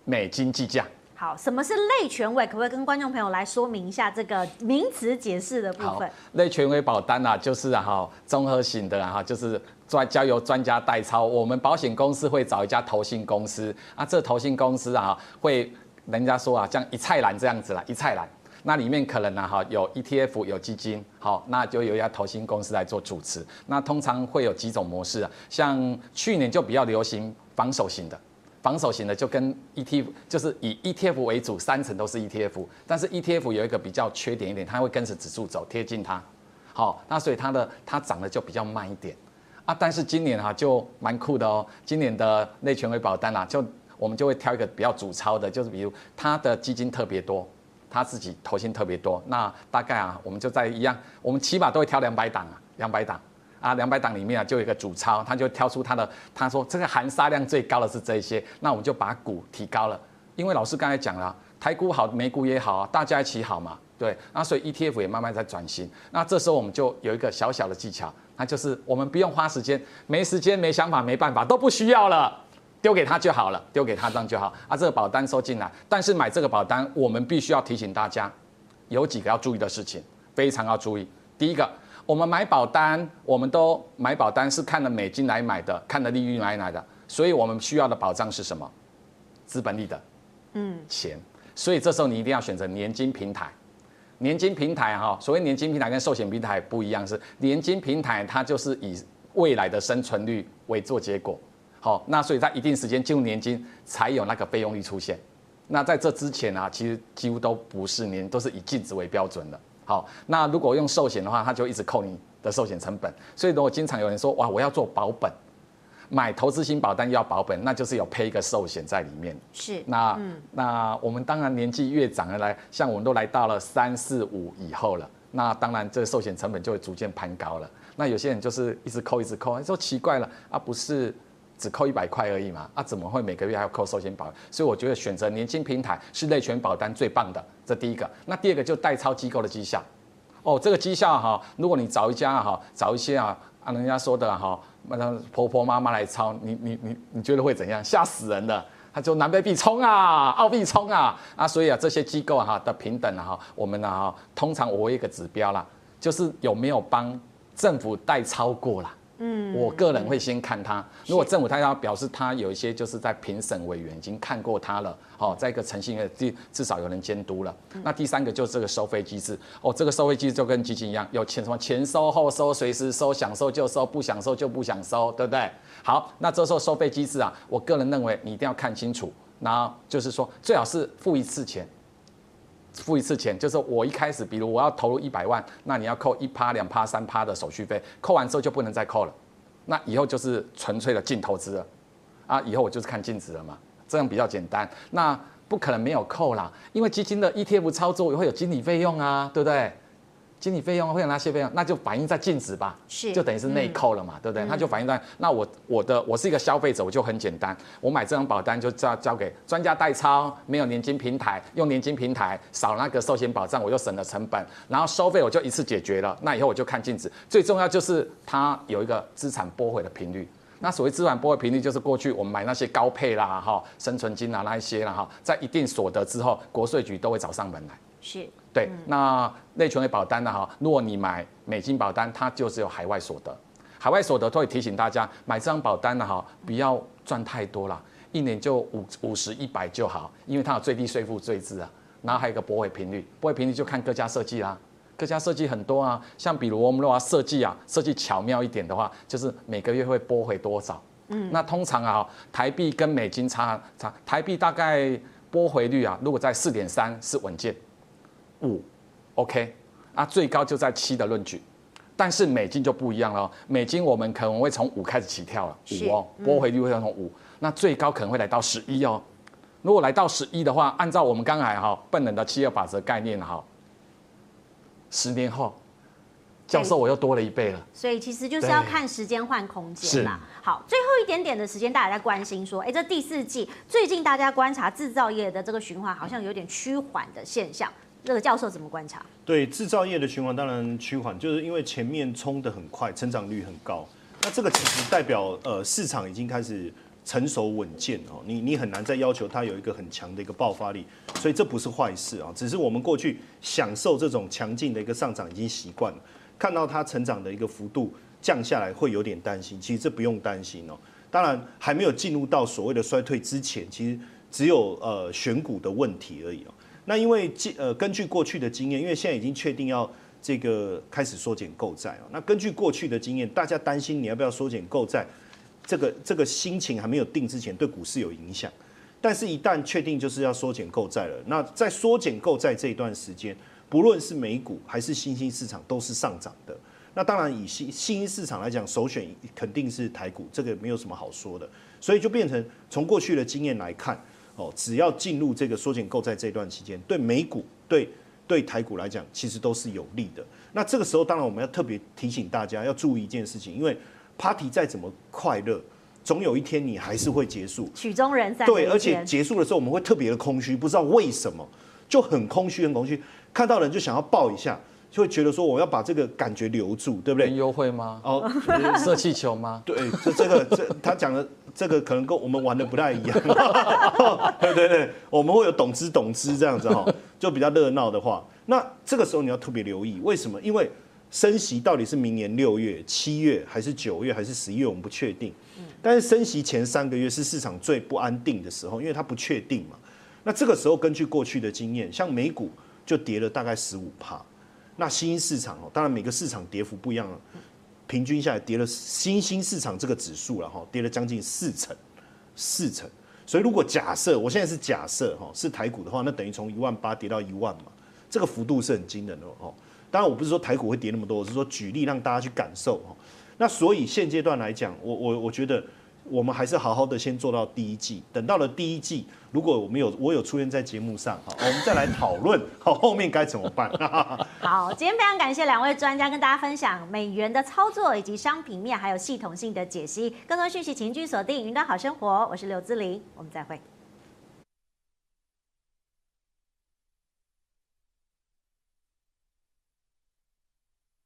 美金计价。好，什么是类权威？可不可以跟观众朋友来说明一下这个名词解释的部分？类权威保单啊，就是啊哈，综合型的哈，就是专交由专家代操。我们保险公司会找一家投信公司啊，这投信公司啊，会人家说啊，像一菜篮这样子啦，一菜篮。那里面可能呢，哈，有 ETF，有基金，好，那就有一家投信公司来做主持。那通常会有几种模式啊，像去年就比较流行防守型的，防守型的就跟 ETF 就是以 ETF 为主，三层都是 ETF。但是 ETF 有一个比较缺点一点，它会跟着指数走，贴近它。好，那所以它的它涨得就比较慢一点啊。但是今年哈就蛮酷的哦，今年的内权威保单啊，就我们就会挑一个比较主操的，就是比如它的基金特别多。他自己投信特别多，那大概啊，我们就在一样，我们起码都会挑两百档啊，两百档。啊，两百档里面啊，就有一个主操，他就挑出他的，他说这个含沙量最高的是这些，那我们就把股提高了，因为老师刚才讲了，台股好，美股也好啊，大家一起好嘛，对，那所以 ETF 也慢慢在转型，那这时候我们就有一个小小的技巧，那就是我们不用花时间，没时间、没想法、没办法，都不需要了。丢给他就好了，丢给他这样就好啊。这个保单收进来，但是买这个保单，我们必须要提醒大家，有几个要注意的事情，非常要注意。第一个，我们买保单，我们都买保单是看了美金来买的，看了利率来买的，所以我们需要的保障是什么？资本利得，嗯，钱。所以这时候你一定要选择年金平台。年金平台哈，所谓年金平台跟寿险平台不一样，是年金平台它就是以未来的生存率为做结果。好，那所以在一定时间进入年金才有那个费用率出现。那在这之前啊，其实几乎都不是年，都是以净值为标准的。好，那如果用寿险的话，它就一直扣你的寿险成本。所以如果经常有人说，哇，我要做保本，买投资型保单要保本，那就是有配一个寿险在里面。是。那、嗯、那我们当然年纪越长的来，像我们都来到了三四五以后了，那当然这个寿险成本就会逐渐攀高了。那有些人就是一直扣一直扣，说奇怪了啊，不是。只扣一百块而已嘛，啊，怎么会每个月还要扣寿险保？所以我觉得选择年金平台是类全保单最棒的，这第一个。那第二个就代操机构的绩效，哦，这个绩效哈，如果你找一家哈，找一些啊，啊，人家说的哈，那婆婆妈妈来操，你你你你觉得会怎样？吓死人的，他就南北币冲啊，澳币冲啊，啊，所以啊，这些机构哈的平等哈，我们呢哈，通常我一个指标啦，就是有没有帮政府代操过啦。嗯，我个人会先看他，如果政府他要表示他有一些就是在评审委员已经看过他了，好，在一个诚信的至至少有人监督了。那第三个就是这个收费机制，哦，这个收费机制就跟基金一样，有前什么前收后收，随时收，想收就收，不想收就不想收，对不对？好，那这时候收费机制啊，我个人认为你一定要看清楚，然后就是说最好是付一次钱。付一次钱，就是我一开始，比如我要投入一百万，那你要扣一趴、两趴、三趴的手续费，扣完之后就不能再扣了，那以后就是纯粹的净投资了，啊，以后我就是看净值了嘛，这样比较简单。那不可能没有扣啦，因为基金的 ETF 操作也会有经理费用啊，对不对？经理费用会有哪些费用？那就反映在净值吧，是，就等于是内扣了嘛，嗯、对不对？那就反映在那我我的我是一个消费者，我就很简单，我买这张保单就交交给专家代操，没有年金平台，用年金平台少那个寿险保障，我就省了成本，然后收费我就一次解决了。那以后我就看净值，最重要就是它有一个资产拨回的频率。那所谓资产拨回频率，就是过去我们买那些高配啦哈，生存金啊那一些啦哈，在一定所得之后，国税局都会找上门来。是。对，那内存的保单呢哈，如果你买美金保单，它就只有海外所得，海外所得都会提醒大家买这张保单呢哈，不要赚太多了，一年就五五十一百就好，因为它有最低税负税制啊，然后还有一个拨回频率，拨回频率就看各家设计啦，各家设计很多啊，像比如我们如果要设计啊，设计巧妙一点的话，就是每个月会拨回多少，嗯，那通常啊，台币跟美金差差，台币大概拨回率啊，如果在四点三是稳健。五，OK，啊，最高就在七的论据，但是美金就不一样了。美金我们可能会从五开始起跳了，五哦，拨回率会从五，那最高可能会来到十一哦。如果来到十一的话，按照我们刚才哈笨人的七二法则概念哈，十年后，教授我又多了一倍了。所以其实就是要看时间换空间啦。好，最后一点点的时间，大家在关心说，哎，这第四季最近大家观察制造业的这个循环好像有点趋缓的现象。这个教授怎么观察？对制造业的循环当然趋缓，就是因为前面冲得很快，成长率很高。那这个其实代表呃市场已经开始成熟稳健哦，你你很难再要求它有一个很强的一个爆发力，所以这不是坏事啊，只是我们过去享受这种强劲的一个上涨已经习惯了，看到它成长的一个幅度降下来会有点担心。其实这不用担心哦，当然还没有进入到所谓的衰退之前，其实只有呃选股的问题而已哦。那因为呃根据过去的经验，因为现在已经确定要这个开始缩减购债啊。那根据过去的经验，大家担心你要不要缩减购债，这个这个心情还没有定之前，对股市有影响。但是，一旦确定就是要缩减购债了，那在缩减购债这一段时间，不论是美股还是新兴市场都是上涨的。那当然以新新兴市场来讲，首选肯定是台股，这个没有什么好说的。所以就变成从过去的经验来看。哦，只要进入这个缩减购债这段期间，对美股、对对台股来讲，其实都是有利的。那这个时候，当然我们要特别提醒大家要注意一件事情，因为 party 再怎么快乐，总有一天你还是会结束。曲终人散。对，而且结束的时候，我们会特别的空虚，不知道为什么，就很空虚，很空虚，看到人就想要抱一下。就会觉得说我要把这个感觉留住，对不对？优惠吗？哦，<laughs> 射气球吗？对，这这个这他讲的这个可能跟我们玩的不太一样。<laughs> 对对对，我们会有懂之懂之这样子哈，就比较热闹的话，那这个时候你要特别留意，为什么？因为升息到底是明年六月、七月还是九月还是十一月，我们不确定。但是升息前三个月是市场最不安定的时候，因为它不确定嘛。那这个时候根据过去的经验，像美股就跌了大概十五趴。那新兴市场哦，当然每个市场跌幅不一样，平均下来跌了新兴市场这个指数了哈，跌了将近四成，四成。所以如果假设我现在是假设哈，是台股的话，那等于从一万八跌到一万嘛，这个幅度是很惊人的哦。当然我不是说台股会跌那么多，我是说举例让大家去感受哈。那所以现阶段来讲，我我我觉得我们还是好好的先做到第一季，等到了第一季，如果我们有我有出现在节目上，好，我们再来讨论 <laughs> 好后面该怎么办。<laughs> 好，今天非常感谢两位专家跟大家分享美元的操作以及商品面还有系统性的解析。更多讯息请继续锁定云端好生活，我是刘志玲，我们再会。